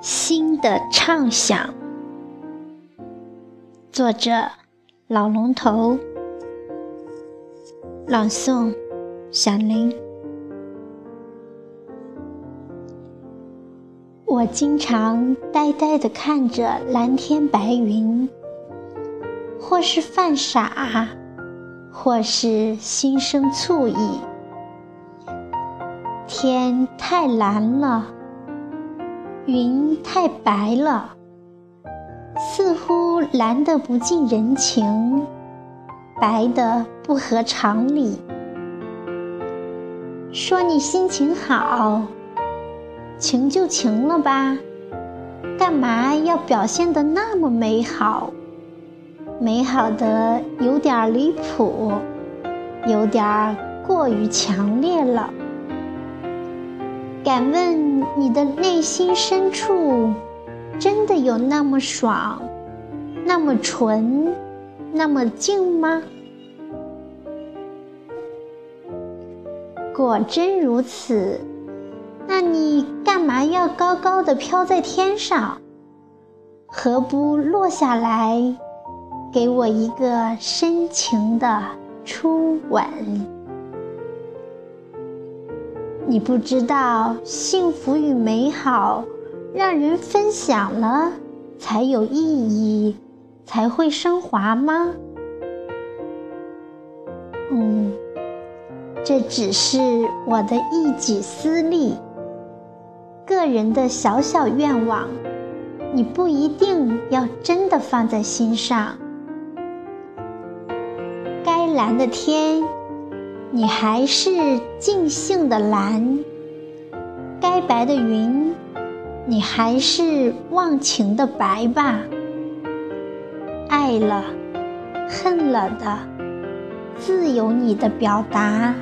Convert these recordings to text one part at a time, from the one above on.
心的畅想，作者：老龙头，朗诵：小林。我经常呆呆地看着蓝天白云，或是犯傻，或是心生醋意。天太蓝了。云太白了，似乎蓝得不近人情，白得不合常理。说你心情好，情就情了吧，干嘛要表现的那么美好？美好的有点离谱，有点过于强烈了。敢问你的内心深处，真的有那么爽，那么纯，那么静吗？果真如此，干嘛要高高的飘在天上？何不落下来，给我一个深情的初吻？你不知道幸福与美好，让人分享了才有意义，才会升华吗？嗯，这只是我的一己私利，个人的小小愿望，你不一定要真的放在心上。该蓝的天。你还是尽兴的蓝，该白的云，你还是忘情的白吧。爱了，恨了的，自有你的表达。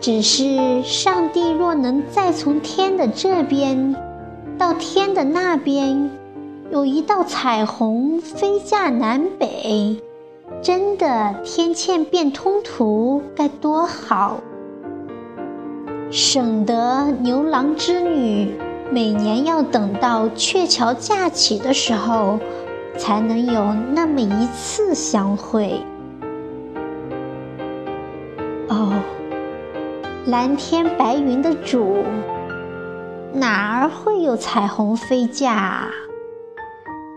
只是上帝若能再从天的这边到天的那边，有一道彩虹飞架南北。真的天堑变通途，该多好！省得牛郎织女每年要等到鹊桥架起的时候，才能有那么一次相会。哦，蓝天白云的主，哪儿会有彩虹飞架？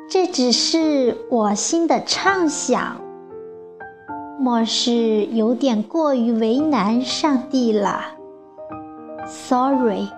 这只是我心的畅想。莫是有点过于为难上帝了？Sorry，Sorry。